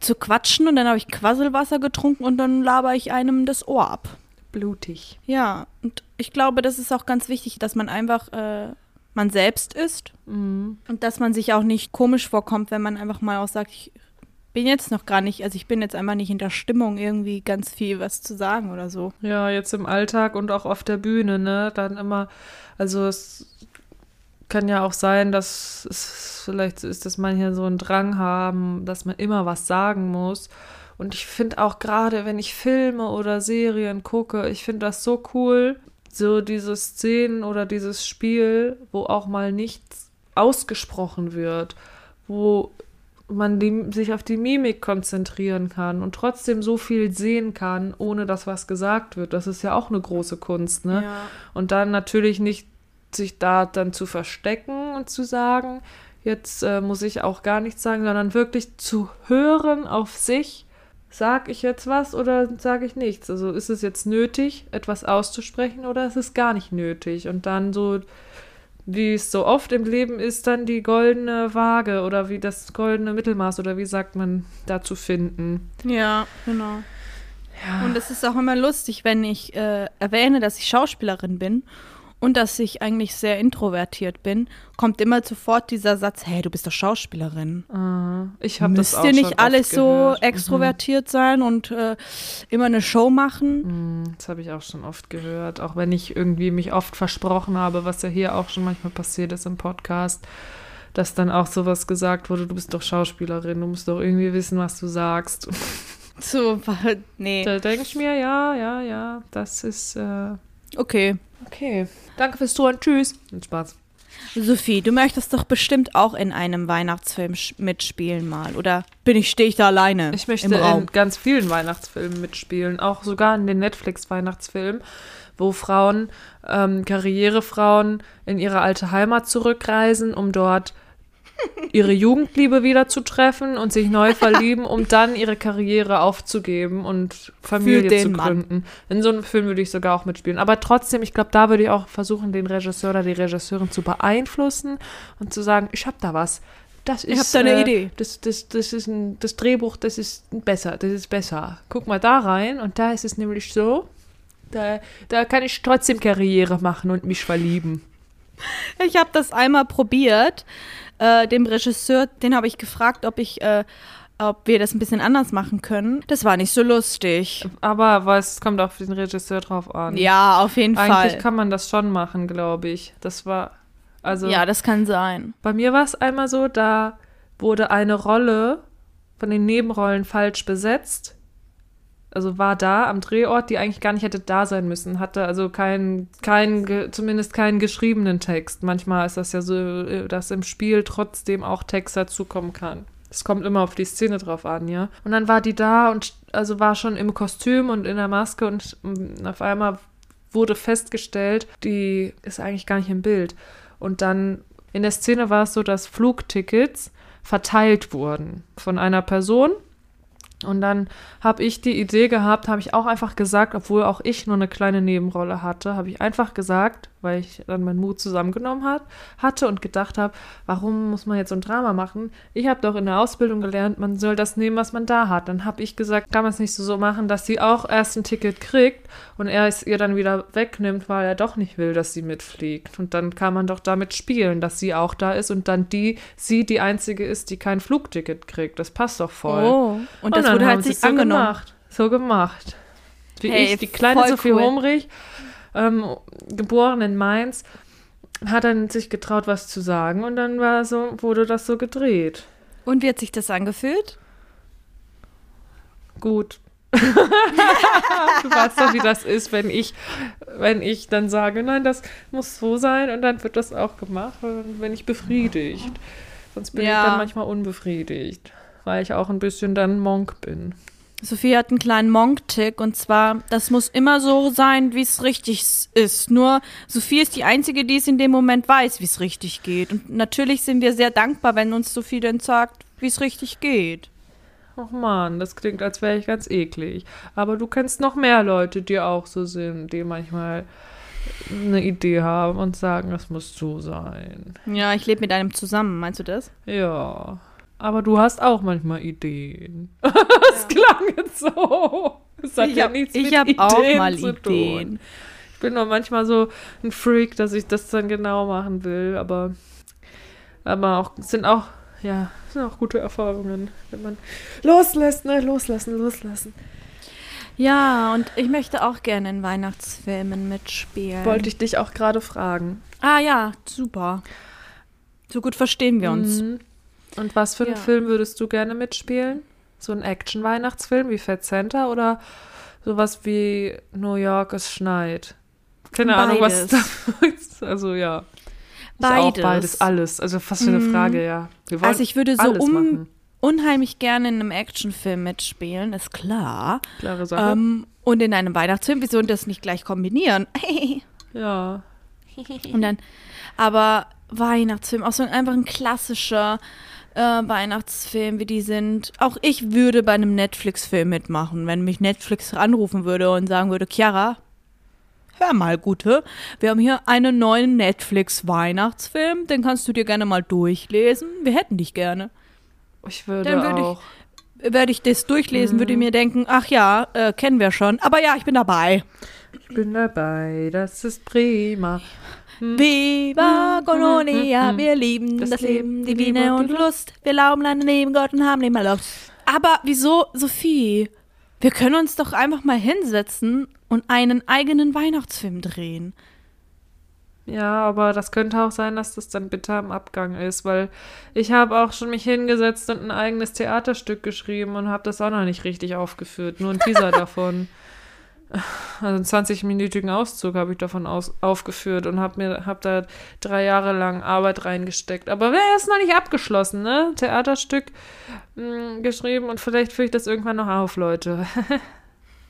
S2: zu quatschen und dann habe ich Quasselwasser getrunken und dann laber ich einem das Ohr ab.
S1: Blutig.
S2: Ja, und ich glaube, das ist auch ganz wichtig, dass man einfach äh, man selbst ist
S1: Mhm.
S2: und dass man sich auch nicht komisch vorkommt, wenn man einfach mal auch sagt, ich bin jetzt noch gar nicht, also ich bin jetzt einfach nicht in der Stimmung, irgendwie ganz viel was zu sagen oder so.
S1: Ja, jetzt im Alltag und auch auf der Bühne, ne? Dann immer, also es kann ja auch sein, dass es vielleicht so ist, dass manche so einen Drang haben, dass man immer was sagen muss. Und ich finde auch gerade, wenn ich Filme oder Serien gucke, ich finde das so cool, so diese Szenen oder dieses Spiel, wo auch mal nichts ausgesprochen wird, wo man die, sich auf die Mimik konzentrieren kann und trotzdem so viel sehen kann, ohne dass was gesagt wird. Das ist ja auch eine große Kunst, ne?
S2: Ja.
S1: Und dann natürlich nicht sich da dann zu verstecken und zu sagen, jetzt äh, muss ich auch gar nichts sagen, sondern wirklich zu hören auf sich, sag ich jetzt was oder sage ich nichts? Also ist es jetzt nötig, etwas auszusprechen oder ist es gar nicht nötig? Und dann so, wie es so oft im Leben ist, dann die goldene Waage oder wie das goldene Mittelmaß oder wie sagt man dazu finden.
S2: Ja, genau.
S1: Ja.
S2: Und es ist auch immer lustig, wenn ich äh, erwähne, dass ich Schauspielerin bin und dass ich eigentlich sehr introvertiert bin, kommt immer sofort dieser Satz, hey, du bist doch Schauspielerin.
S1: Ah, ich habe das
S2: Müsst
S1: auch
S2: ihr
S1: schon
S2: nicht alles so.
S1: Mhm.
S2: extrovertiert sein und äh, immer eine Show machen?
S1: Mm, Das habe ich auch schon oft gehört, auch wenn ich irgendwie mich oft versprochen habe, was ja hier auch schon manchmal passiert ist im Podcast, dass dann auch sowas gesagt wurde, du bist doch Schauspielerin, du musst doch irgendwie wissen, was du sagst.
S2: So, nee.
S1: Da denke ich mir, ja, ja, ja, das ist äh,
S2: Okay.
S1: okay. Danke fürs Zuhören, tschüss. Und Spaß.
S2: Sophie, du möchtest doch bestimmt auch in einem Weihnachtsfilm mitspielen mal, oder bin ich, stehe ich da alleine
S1: Ich möchte
S2: im Raum?
S1: in ganz vielen Weihnachtsfilmen mitspielen, auch sogar in den Netflix-Weihnachtsfilmen, wo Frauen, ähm, Karrierefrauen in ihre alte Heimat zurückreisen, um dort ihre Jugendliebe wieder zu treffen und sich neu verlieben, um dann ihre Karriere aufzugeben und Familie zu
S2: Mann.
S1: gründen. In so einem Film würde ich sogar auch mitspielen. Aber trotzdem, ich glaube, da würde ich auch versuchen, den Regisseur oder die Regisseurin zu beeinflussen und zu sagen, ich habe da was. Das ist,
S2: hab da eine
S1: äh,
S2: Idee.
S1: Das, das, das ist ein, das Drehbuch, das ist besser, das ist besser. Guck mal da rein und da ist es nämlich so, da, da kann ich trotzdem Karriere machen und mich verlieben.
S2: Ich habe das einmal probiert. Äh, dem Regisseur, den habe ich gefragt, ob ich, äh, ob wir das ein bisschen anders machen können. Das war nicht so lustig.
S1: Aber was es kommt auch für den Regisseur drauf an.
S2: Ja, auf jeden
S1: Eigentlich
S2: Fall.
S1: kann man das schon machen, glaube ich. Das war, also
S2: ja, das kann sein.
S1: bei mir war es einmal so, da wurde eine Rolle von den Nebenrollen falsch besetzt. Also war da am Drehort, die eigentlich gar nicht hätte da sein müssen, hatte also keinen, ge- zumindest keinen geschriebenen Text. Manchmal ist das ja so, äh, dass im Spiel trotzdem auch Text dazukommen kann. Es kommt immer auf die Szene drauf an, ja. Und dann war die da und also war schon im Kostüm und in der Maske und mm, auf einmal wurde festgestellt, die ist eigentlich gar nicht im Bild. Und dann in der Szene war es so, dass Flugtickets verteilt wurden von einer Person. Und dann habe ich die Idee gehabt, habe ich auch einfach gesagt, obwohl auch ich nur eine kleine Nebenrolle hatte, habe ich einfach gesagt, weil ich dann meinen Mut zusammengenommen hat, hatte und gedacht habe, warum muss man jetzt so ein Drama machen? Ich habe doch in der Ausbildung gelernt, man soll das nehmen, was man da hat. Dann habe ich gesagt, kann man es nicht so, so machen, dass sie auch erst ein Ticket kriegt und er es ihr dann wieder wegnimmt, weil er doch nicht will, dass sie mitfliegt. Und dann kann man doch damit spielen, dass sie auch da ist und dann die, sie die einzige ist, die kein Flugticket kriegt. Das passt doch voll.
S2: Oh, und das
S1: dann
S2: wurde halt sich
S1: so
S2: angenommen.
S1: gemacht. So gemacht. Wie
S2: Hey,
S1: ich, die kleine Sophie
S2: cool.
S1: Humrich, ähm, geboren in Mainz, hat dann sich getraut, was zu sagen und dann war so, wurde das so gedreht.
S2: Und wie hat sich das angefühlt?
S1: Gut. du weißt doch, wie das ist, wenn ich, wenn ich dann sage, nein, das muss so sein und dann wird das auch gemacht und wenn ich befriedigt. Sonst bin
S2: Ja.
S1: ich dann manchmal unbefriedigt, weil ich auch ein bisschen dann Monk bin.
S2: Sophie hat einen kleinen Monk-Tick und zwar, das muss immer so sein, wie es richtig ist. Nur Sophie ist die Einzige, die es in dem Moment weiß, wie es richtig geht. Und natürlich sind wir sehr dankbar, wenn uns Sophie dann sagt, wie es richtig geht.
S1: Ach man, das klingt, als wäre ich ganz eklig. Aber du kennst noch mehr Leute, die auch so sind, die manchmal eine Idee haben und sagen, es muss so sein.
S2: Ja, ich lebe mit einem zusammen, meinst du das?
S1: Ja. Aber du hast auch manchmal Ideen. Das klang jetzt so. Das hat
S2: ich
S1: ja
S2: hab-
S1: nichts
S2: ich
S1: mit
S2: hab
S1: Ideen
S2: auch mal
S1: zu
S2: Ideen.
S1: Tun. Ich bin nur manchmal so ein Freak, dass ich das dann genau machen will, aber, aber auch sind auch, ja, sind auch gute Erfahrungen, wenn man loslässt, ne, loslassen, loslassen.
S2: Ja, und ich möchte auch gerne in Weihnachtsfilmen mitspielen.
S1: Wollte ich dich auch gerade fragen.
S2: Ah ja, super. So gut verstehen wir uns.
S1: Mhm. Und was für einen
S2: Ja.
S1: Film würdest du gerne mitspielen? So ein Action-Weihnachtsfilm wie Fat Santa oder sowas wie New York, es schneit? Keine Ahnung, was da Also ja. Ich auch
S2: Beides.
S1: beides, alles. Also fast für eine
S2: Mhm.
S1: Frage, ja.
S2: Also ich würde so um, unheimlich gerne in einem Actionfilm mitspielen, ist klar.
S1: Klare Sache.
S2: Ähm, und in einem Weihnachtsfilm, wieso das nicht gleich kombinieren?
S1: ja.
S2: und dann, aber Weihnachtsfilm, auch so ein, einfach ein klassischer äh, Weihnachtsfilm, wie die sind. Auch ich würde bei einem Netflix-Film mitmachen, wenn mich Netflix anrufen würde und sagen würde, Chiara, hör mal, Gute, wir haben hier einen neuen Netflix-Weihnachtsfilm, den kannst du dir gerne mal durchlesen. Wir hätten dich gerne.
S1: Ich würde
S2: würde ich-
S1: auch.
S2: Werde ich das durchlesen,
S1: Mhm.
S2: würde ich mir denken, ach ja, äh, kennen wir schon. Aber ja, ich bin dabei.
S1: Ich bin dabei, das ist prima.
S2: Viva Colonia,
S1: mhm.
S2: wir lieben
S1: Das
S2: das,
S1: Leben, die
S2: Biene
S1: und
S2: Lust. Wir laufen an neben Gott und haben immer Lust. Aber wieso, Sophie? Wir können uns doch einfach mal hinsetzen und einen eigenen Weihnachtsfilm drehen.
S1: Ja, aber das könnte auch sein, dass das dann bitter im Abgang ist, weil ich habe auch schon mich hingesetzt und ein eigenes Theaterstück geschrieben und habe das auch noch nicht richtig aufgeführt. Nur ein Teaser davon. Also einen 20-minütigen Auszug habe ich davon aus, aufgeführt und habe mir hab da drei Jahre lang Arbeit reingesteckt. Aber er ist noch nicht abgeschlossen, ne? Theaterstück mh, geschrieben und vielleicht führe ich das irgendwann noch auf, Leute.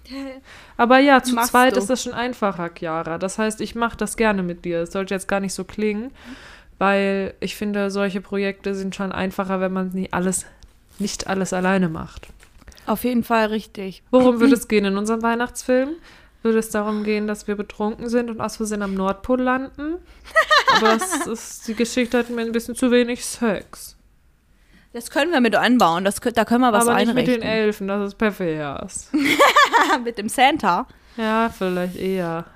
S1: Aber ja, zu
S2: Machst
S1: zweit
S2: du.
S1: ist das schon einfacher, Chiara. Das heißt, ich mache das gerne mit dir. Es sollte jetzt gar nicht so klingen, weil ich finde, solche Projekte sind schon einfacher, wenn man nie alles, nicht alles alleine macht.
S2: Auf jeden Fall richtig.
S1: Worum würde es gehen in unserem Weihnachtsfilm? Würde es darum gehen, dass wir betrunken sind und aus Versehen am Nordpol landen? Aber es ist, die Geschichte hat mir ein bisschen zu wenig Sex.
S2: Das können wir mit einbauen. Das, da können wir was
S1: Aber nicht mit
S2: einrichten.
S1: den Elfen, das ist pervers.
S2: mit dem Santa.
S1: Ja, vielleicht eher.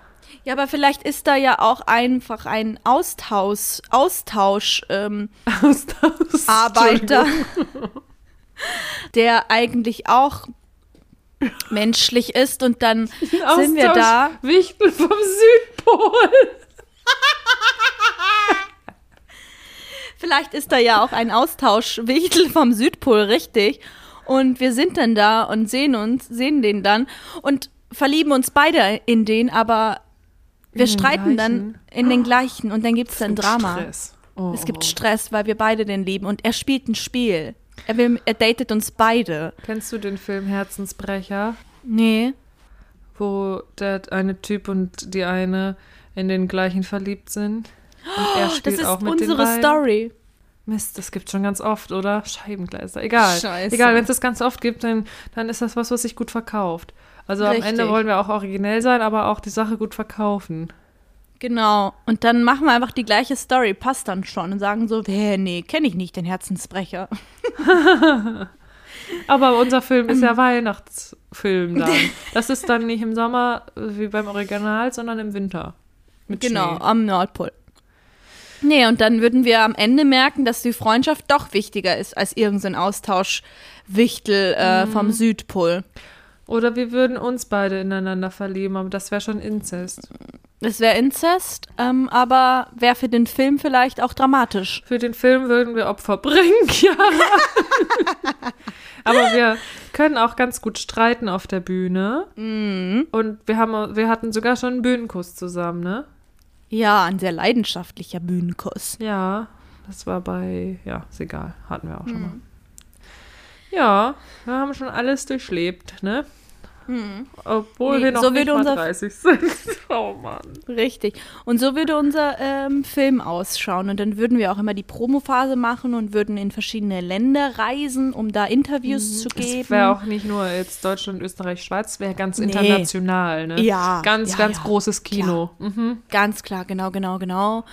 S2: Ja, aber vielleicht ist da ja auch einfach ein Austausch, Austausch ähm,
S1: Austausch.
S2: Arbeiter, der eigentlich auch menschlich ist und dann sind wir da.
S1: Wichtel vom Südpol.
S2: Vielleicht ist da ja auch ein Austauschwichtel vom Südpol, richtig. Und wir sind dann da und sehen uns, sehen den dann und verlieben uns beide in den, aber wir streiten dann
S1: gleichen?
S2: in den gleichen und dann gibt es dann Drama.
S1: Stress. Oh,
S2: Es gibt
S1: oh.
S2: Stress, weil wir beide den lieben und er spielt ein Spiel. Er, will, er datet uns beide.
S1: Kennst du den Film Herzensbrecher?
S2: Nee.
S1: wo der eine Typ und die eine in den gleichen verliebt sind. Und er
S2: Das
S1: spielt
S2: ist
S1: auch mit
S2: unsere. Story.
S1: Mist, das gibt schon ganz oft, oder? Scheibengleiser. Egal.
S2: Scheiße.
S1: Egal, wenn es das ganz oft gibt, dann, dann ist das was, was sich gut verkauft. Also am Ende
S2: Richtig.
S1: wollen wir auch originell sein, aber auch die Sache gut verkaufen.
S2: Genau. Und dann machen wir einfach die gleiche Story, passt dann schon und sagen so, hä, nee, kenne ich nicht, den Herzensbrecher.
S1: Aber unser Film ist
S2: Ähm.
S1: ja Weihnachtsfilm dann. Das ist dann nicht im Sommer äh, wie beim Original, sondern im Winter.
S2: Genau,
S1: Schnee.
S2: am Nordpol. Nee, und dann würden wir am Ende merken, dass die Freundschaft doch wichtiger ist als irgendein Austauschwichtel äh,
S1: Mhm.
S2: vom Südpol.
S1: Oder wir würden uns beide ineinander verlieben, aber das wäre schon Inzest.
S2: Das wäre Inzest, ähm, aber wäre für den Film vielleicht auch dramatisch.
S1: Für den Film würden wir Opfer bringen, ja. Aber wir können auch ganz gut streiten auf der Bühne.
S2: Mhm.
S1: Und wir, haben, wir hatten sogar schon einen Bühnenkuss zusammen, ne?
S2: Ja, ein sehr leidenschaftlicher Bühnenkuss.
S1: Ja, das war bei, ja, ist egal, hatten wir auch schon mal. Ja, wir haben schon alles durchlebt, ne? Obwohl
S2: Nee,
S1: wir noch
S2: so
S1: nicht mal
S2: unser-
S1: 30 sind. Oh Mann.
S2: Richtig. Und so würde unser ähm, Film ausschauen. Und dann würden wir auch immer die Promophase machen und würden in verschiedene Länder reisen, um da Interviews zu geben.
S1: Es wäre auch nicht nur jetzt Deutschland, Österreich, Schweiz, wäre ganz
S2: Nee.
S1: international, ne?
S2: Ja,
S1: Ganz,
S2: ja,
S1: ganz
S2: ja.
S1: großes Kino. Mhm.
S2: Ganz klar, genau, genau, genau.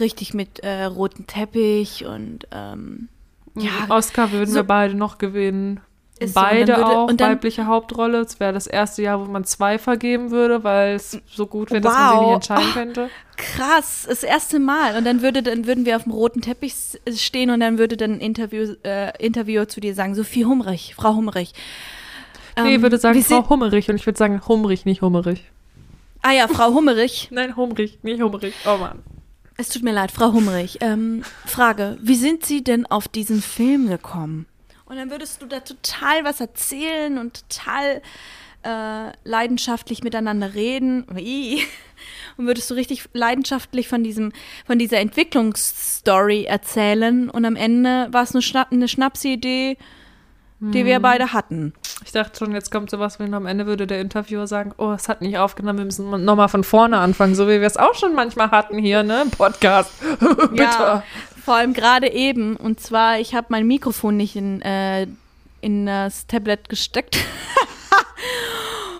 S2: Richtig mit äh, rotem Teppich und ähm, ja,
S1: Oscar würden
S2: so-
S1: wir beide noch gewinnen.
S2: Ist so,
S1: Beide
S2: würde-
S1: auch
S2: dann-
S1: weibliche Hauptrolle. Es wäre das erste Jahr, wo man zwei vergeben würde, weil es so gut wäre, dass man sie
S2: Wow.
S1: nicht entscheiden
S2: Oh.
S1: könnte.
S2: krass, das erste Mal. Und dann würde dann würden wir auf dem roten Teppich stehen und dann würde dann ein Interview, äh, Interviewer zu dir sagen, Sophie Humrich, Frau Humrich.
S1: Nee,
S2: Ähm,
S1: ich würde sagen Frau Hummerich und ich würde sagen Hummerich, nicht Hummerich.
S2: Ah ja, Frau Hummerich.
S1: Nein, Hummerich, nicht Hummerich. Oh Mann.
S2: Es tut mir leid, Frau Hummerich. Ähm, Frage, wie sind Sie denn auf diesen Film gekommen? Und dann würdest du da total was erzählen und total äh, leidenschaftlich miteinander reden. Und würdest du richtig leidenschaftlich von diesem, von dieser Entwicklungsstory erzählen. Und am Ende war es eine, Schnapp, eine Schnapsidee, die wir beide hatten.
S1: Ich dachte schon, jetzt kommt sowas, wenn am Ende würde der Interviewer sagen, oh, es hat nicht aufgenommen, wir müssen nochmal von vorne anfangen, so wie wir es auch schon manchmal hatten hier, ne, im Podcast. Bitte.
S2: Ja, vor allem gerade eben. Und zwar, ich habe mein Mikrofon nicht in, äh, in das Tablet gesteckt.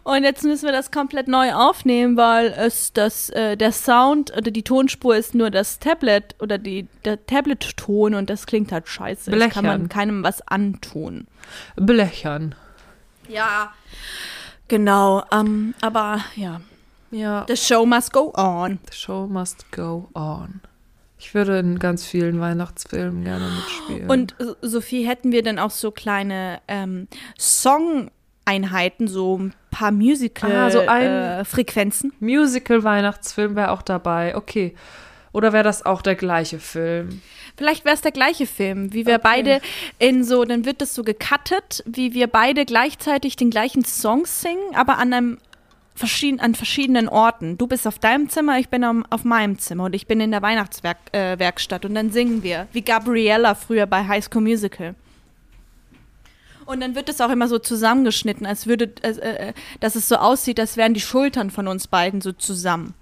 S2: Und jetzt müssen wir das komplett neu aufnehmen, weil es das, äh, der Sound oder die Tonspur ist nur das Tablet oder die, der Tablet-Ton und das klingt halt scheiße. Das kann man
S1: Blechern.
S2: keinem was antun.
S1: Blechern.
S2: Ja. Genau, ähm, aber ja.
S1: Ja,
S2: The show must go on.
S1: the show must go on. Ich würde in ganz vielen Weihnachtsfilmen gerne mitspielen.
S2: Und äh, Sophie, hätten wir dann auch so kleine ähm, Song-Einheiten, so ein paar
S1: Ah, so
S2: Musical-Frequenzen?
S1: Musical-Weihnachtsfilm wäre auch dabei, okay. Oder wäre das auch der gleiche Film?
S2: Vielleicht wäre es der gleiche Film, wie wir
S1: Okay.
S2: beide in so, dann wird das so gecuttet, wie wir beide gleichzeitig den gleichen Song singen, aber an einem verschieden, an verschiedenen Orten. Du bist auf deinem Zimmer, ich bin am, auf meinem Zimmer und ich bin in der Weihnachtswerkstatt äh, und dann singen wir, wie Gabriella früher bei High School Musical. Und dann wird es auch immer so zusammengeschnitten, als würde, äh, äh, dass es so aussieht, als wären die Schultern von uns beiden so zusammen.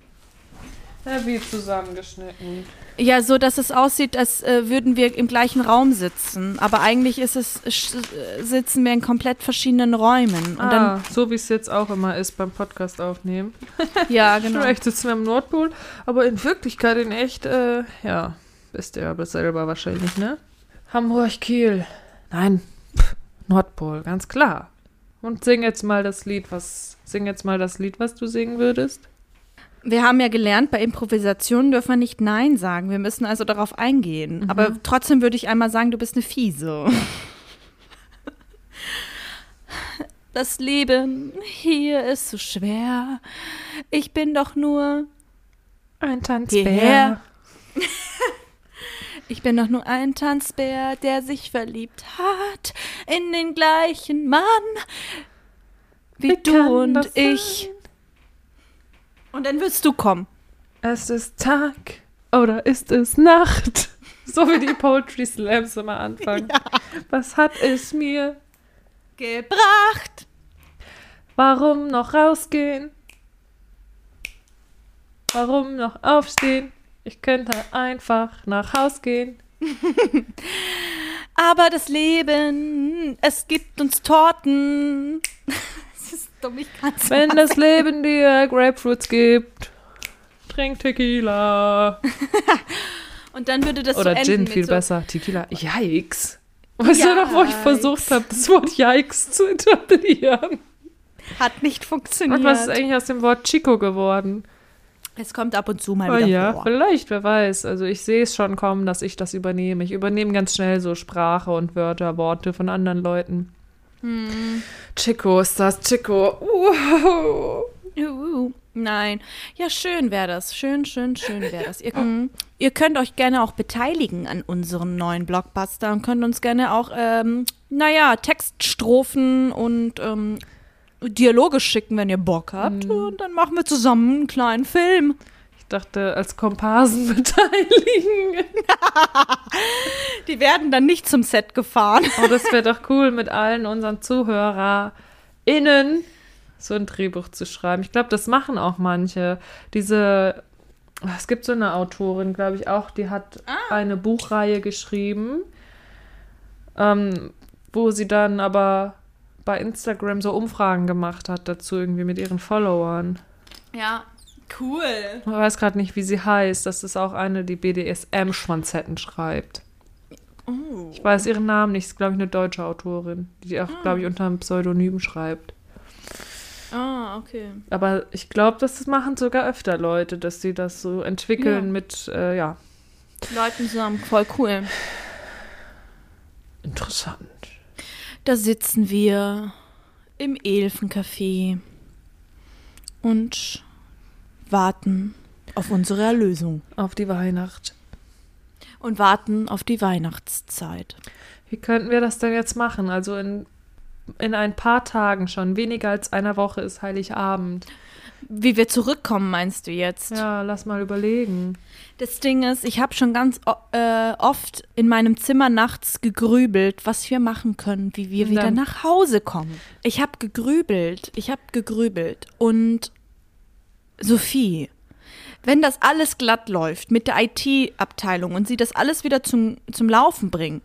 S1: Ja, wie zusammengeschnitten.
S2: Ja, so dass es aussieht, als äh, würden wir im gleichen Raum sitzen. Aber eigentlich ist es, sch- äh, sitzen wir in komplett verschiedenen Räumen. Und
S1: ah, so wie es jetzt auch immer ist beim Podcast aufnehmen.
S2: dann, ja, genau.
S1: Vielleicht sitzen wir am Nordpol, aber in Wirklichkeit in echt, äh, ja, wisst ihr aber selber wahrscheinlich, ne? Hamburg, Kiel. Nein, Nordpol, ganz klar. Und sing jetzt mal das Lied, was, sing jetzt mal das Lied, was du singen würdest.
S2: Wir haben ja gelernt, bei Improvisationen dürfen wir nicht Nein sagen. Wir müssen also darauf eingehen. Aber trotzdem würde ich einmal sagen, du bist eine Fiese. Das Leben hier ist so schwer. Ich bin doch nur
S1: Ein. Tanzbär.
S2: Ich bin doch nur ein Tanzbär, der sich verliebt hat in den gleichen Mann wie,
S1: Wie
S2: du und
S1: das
S2: ich. Und dann wirst du kommen.
S1: Es ist Tag oder ist es Nacht? So wie die Poetry Slams immer anfangen. Was hat es mir?
S2: Gebracht.
S1: Warum noch rausgehen? Warum noch aufstehen? Ich könnte einfach nach Haus gehen.
S2: Aber das Leben, es gibt uns Torten. Das ist dumm, ich kann's
S1: Wenn das Leben dir Grapefruits gibt, trink Tequila.
S2: Und dann würde das
S1: Oder
S2: so
S1: Gin, viel
S2: so,
S1: besser. Tequila. Yikes. Weißt du noch, wo ich versucht habe, das Wort Yikes zu etablieren?
S2: Hat nicht funktioniert.
S1: Und was ist eigentlich aus dem Wort Chico geworden?
S2: Es kommt ab und zu mal
S1: Oh
S2: wieder
S1: ja,
S2: vor.
S1: vielleicht, wer weiß. Also ich sehe es schon kommen, dass ich das übernehme. Ich übernehme ganz schnell so Sprache und Wörter, Worte von anderen Leuten.
S2: Hm.
S1: Chico ist das, Chico. Wow.
S2: Uh, nein. Ja, schön wäre das. Schön, schön, schön wäre das. Ihr, mm, ihr könnt euch gerne auch beteiligen an unserem neuen Blockbuster und könnt uns gerne auch, ähm, naja, Textstrophen und ähm, Dialoge schicken, wenn ihr Bock habt. Und dann machen wir zusammen einen kleinen Film.
S1: Ich dachte, als Komparsen beteiligen.
S2: Die werden dann nicht zum Set gefahren.
S1: Oh, das wäre doch cool mit allen unseren ZuhörerInnen so ein Drehbuch zu schreiben. Ich glaube, das machen auch manche. Diese, es gibt so eine Autorin, glaube ich auch, die hat eine Buchreihe geschrieben, ähm, wo sie dann aber bei Instagram so Umfragen gemacht hat dazu irgendwie mit ihren Followern.
S2: Ja, cool.
S1: Ich weiß gerade nicht, wie sie heißt. Das ist auch eine, die BDSM-Schwanzetten schreibt.
S2: Oh.
S1: Ich weiß ihren Namen nicht. Ist, glaube ich, eine deutsche Autorin, die auch, glaube ich, unter einem Pseudonym schreibt.
S2: Ah, okay.
S1: Aber ich glaube, das machen sogar öfter Leute, dass sie das so entwickeln
S2: Ja.
S1: mit, äh, ja,
S2: Leuten zusammen, voll cool.
S1: interessant.
S2: Da sitzen wir im Elfencafé und warten auf unsere Erlösung
S1: Auf die Weihnacht.
S2: und warten auf die Weihnachtszeit.
S1: Wie könnten wir das denn jetzt machen? Also in, in ein paar Tagen schon, weniger als einer Woche ist Heiligabend.
S2: Wie wir zurückkommen, meinst du jetzt?
S1: Ja, lass mal überlegen.
S2: Das Ding ist, ich habe schon ganz äh, oft in meinem Zimmer nachts gegrübelt, was wir machen können, wie wir wieder
S1: dann-
S2: nach Hause kommen. Ich habe gegrübelt, ich habe gegrübelt. Und Sophie, wenn das alles glatt läuft mit der IT-Abteilung und sie das alles wieder zum, zum Laufen bringen,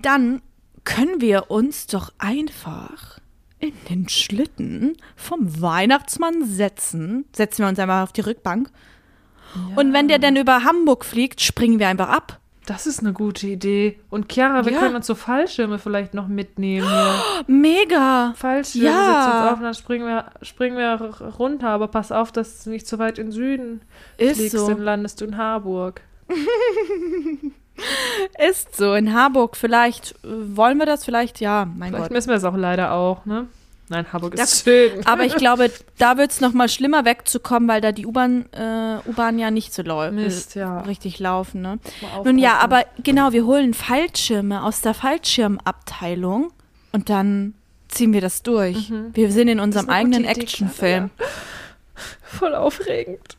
S2: dann können wir uns doch einfach in den Schlitten vom Weihnachtsmann setzen. Setzen wir uns einmal auf die Rückbank. Und wenn der dann über Hamburg fliegt, springen wir einfach ab.
S1: Das ist eine gute Idee. Und Chiara, wir
S2: Ja.
S1: können uns so Fallschirme vielleicht noch mitnehmen hier.
S2: Mega.
S1: Fallschirme
S2: Ja.
S1: setzen uns auf und dann springen wir, springen wir runter. Aber pass auf, dass du nicht zu weit in den Süden
S2: Ist
S1: fliegst,
S2: so.
S1: dann landest du in Harburg.
S2: Ist so. In Harburg vielleicht. äh, Wollen wir das vielleicht? Ja, mein
S1: Vielleicht
S2: Gott.
S1: müssen wir es auch leider auch, ne? Nein, Harburg ist schön.
S2: Aber ich glaube, da wird es nochmal schlimmer wegzukommen, weil da die U-Bahn äh, U-Bahn ja nicht so lau
S1: Mist, ja.
S2: richtig laufen. Ne? Nun ja, aber genau, wir holen Fallschirme aus der Fallschirmabteilung und dann ziehen wir das durch. Wir sind in unserem eigenen Actionfilm.
S1: Voll aufregend.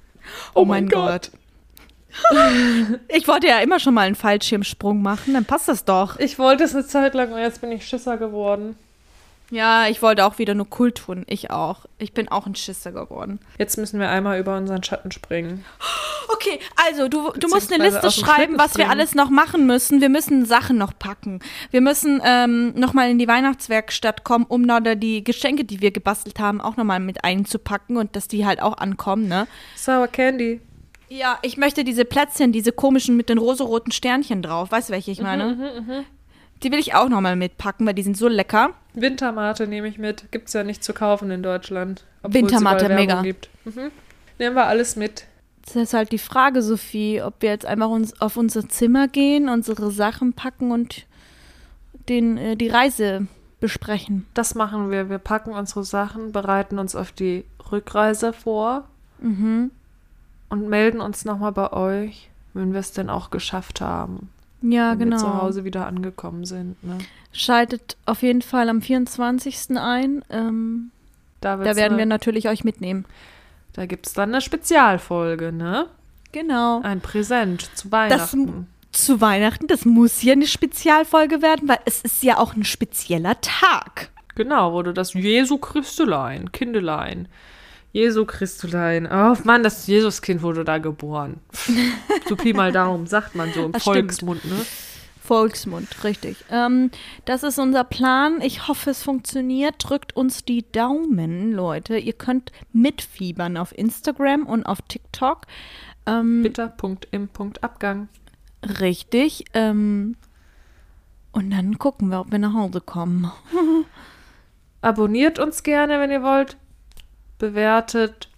S2: Oh, mein Gott. Ich wollte ja immer schon mal einen Fallschirmsprung machen, dann passt das doch.
S1: Ich wollte es eine Zeit lang und jetzt bin ich Schisser geworden.
S2: Ja, ich wollte auch wieder nur cool tun. Ich auch. Ich bin auch ein Schisser geworden.
S1: Jetzt müssen wir einmal über unseren Schatten springen.
S2: Okay, also du, du musst eine Liste schreiben, was wir alles noch machen müssen. Wir müssen Sachen noch packen. Wir müssen ähm, nochmal in die Weihnachtswerkstatt kommen, um da die Geschenke, die wir gebastelt haben, auch nochmal mit einzupacken und dass die halt auch ankommen, ne?
S1: Sour Candy.
S2: Ja, ich möchte diese Plätzchen, diese komischen mit den rosaroten Sternchen drauf. Weißt du, welche ich meine? Die will ich auch nochmal mitpacken, weil die sind so lecker.
S1: Wintermate nehme ich mit. Gibt es ja nicht zu kaufen in Deutschland.
S2: Wintermate, mega.
S1: Gibt. Mhm. Nehmen wir alles mit.
S2: Das ist halt die Frage, Sophie, ob wir jetzt einfach uns auf unser Zimmer gehen, unsere Sachen packen und den, äh, die Reise besprechen.
S1: Das machen wir. Wir packen unsere Sachen, bereiten uns auf die Rückreise vor
S2: Mhm.
S1: Und melden uns nochmal bei euch, wenn wir es denn auch geschafft haben.
S2: Ja,
S1: wenn wir zu
S2: genau.
S1: Hause wieder angekommen sind. Ne?
S2: Schaltet auf jeden Fall am 24. ein. Ähm,
S1: Da,
S2: da werden wir
S1: eine,
S2: natürlich euch mitnehmen.
S1: da gibt es dann eine Spezialfolge, ne?
S2: Genau.
S1: Ein Präsent zu
S2: Das-
S1: Weihnachten.
S2: Zu Weihnachten, das muss ja eine Spezialfolge werden, weil es ist ja auch ein spezieller Tag.
S1: Genau, wo du das Jesu Christelein, Kindelein, Jesu Christelein, oh Mann, das Jesuskind wurde da geboren. so Pi mal Daumen, sagt man so im
S2: Das stimmt.
S1: Volksmund, ne?
S2: Volksmund, richtig. Ähm, das ist unser Plan. Ich hoffe, es funktioniert. Drückt uns die Daumen, Leute. Ihr könnt mitfiebern auf Instagram und auf TikTok. Ähm,
S1: Bitter, Punkt, im Punkt, Abgang.
S2: Richtig. Ähm, und dann gucken wir, ob wir nach Hause kommen.
S1: Abonniert uns gerne, wenn ihr wollt. Bewertet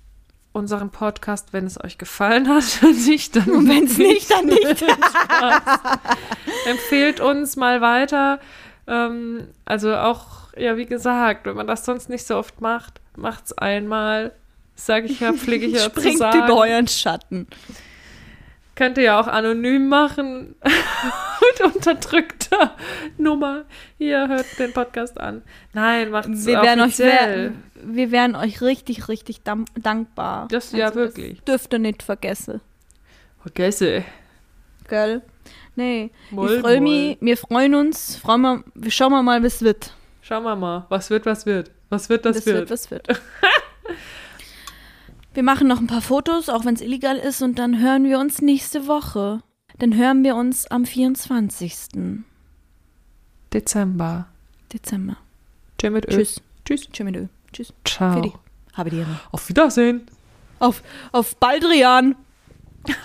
S1: unseren Podcast, wenn es euch gefallen hat. nicht, dann
S2: Und wenn's nicht, dann nicht.
S1: Empfehlt uns mal weiter. Ähm, also auch, ja, wie gesagt, wenn man das sonst nicht so oft macht, macht's einmal. Sag ich ja, pflege ich ja zu
S2: Springt
S1: sagen.
S2: über euren Schatten.
S1: Könnt ihr ja auch anonym machen. Mit unterdrückter Nummer. Hier, hört den Podcast an. Nein, macht's
S2: Wir euch,
S1: offiziell.
S2: wer, wir wären euch richtig, richtig dankbar.
S1: Das- ja, wirklich.
S2: Das dürft ihr nicht vergessen.
S1: Vergesse.
S2: Gell? Nee.
S1: Moll,
S2: ich freue
S1: moll.
S2: mich, wir freuen uns. Freuen wir, wir schauen wir mal, es wird.
S1: Schauen wir mal, was wird, was wird. Was wird, das,
S2: das
S1: wird.
S2: wird, was wird. wir machen noch ein paar Fotos, auch wenn es illegal ist, und dann hören wir uns nächste Woche. Dann hören wir uns am 24.
S1: Dezember.
S2: Dezember.
S1: Tschö mit Ö.
S2: Tschüss.
S1: Tschüss.
S2: Tschüss. mit Ö. Tschüss.
S1: Ciao.
S2: Fertig. Habe die Ehre.
S1: Auf Wiedersehen.
S2: Auf, auf Baldrian.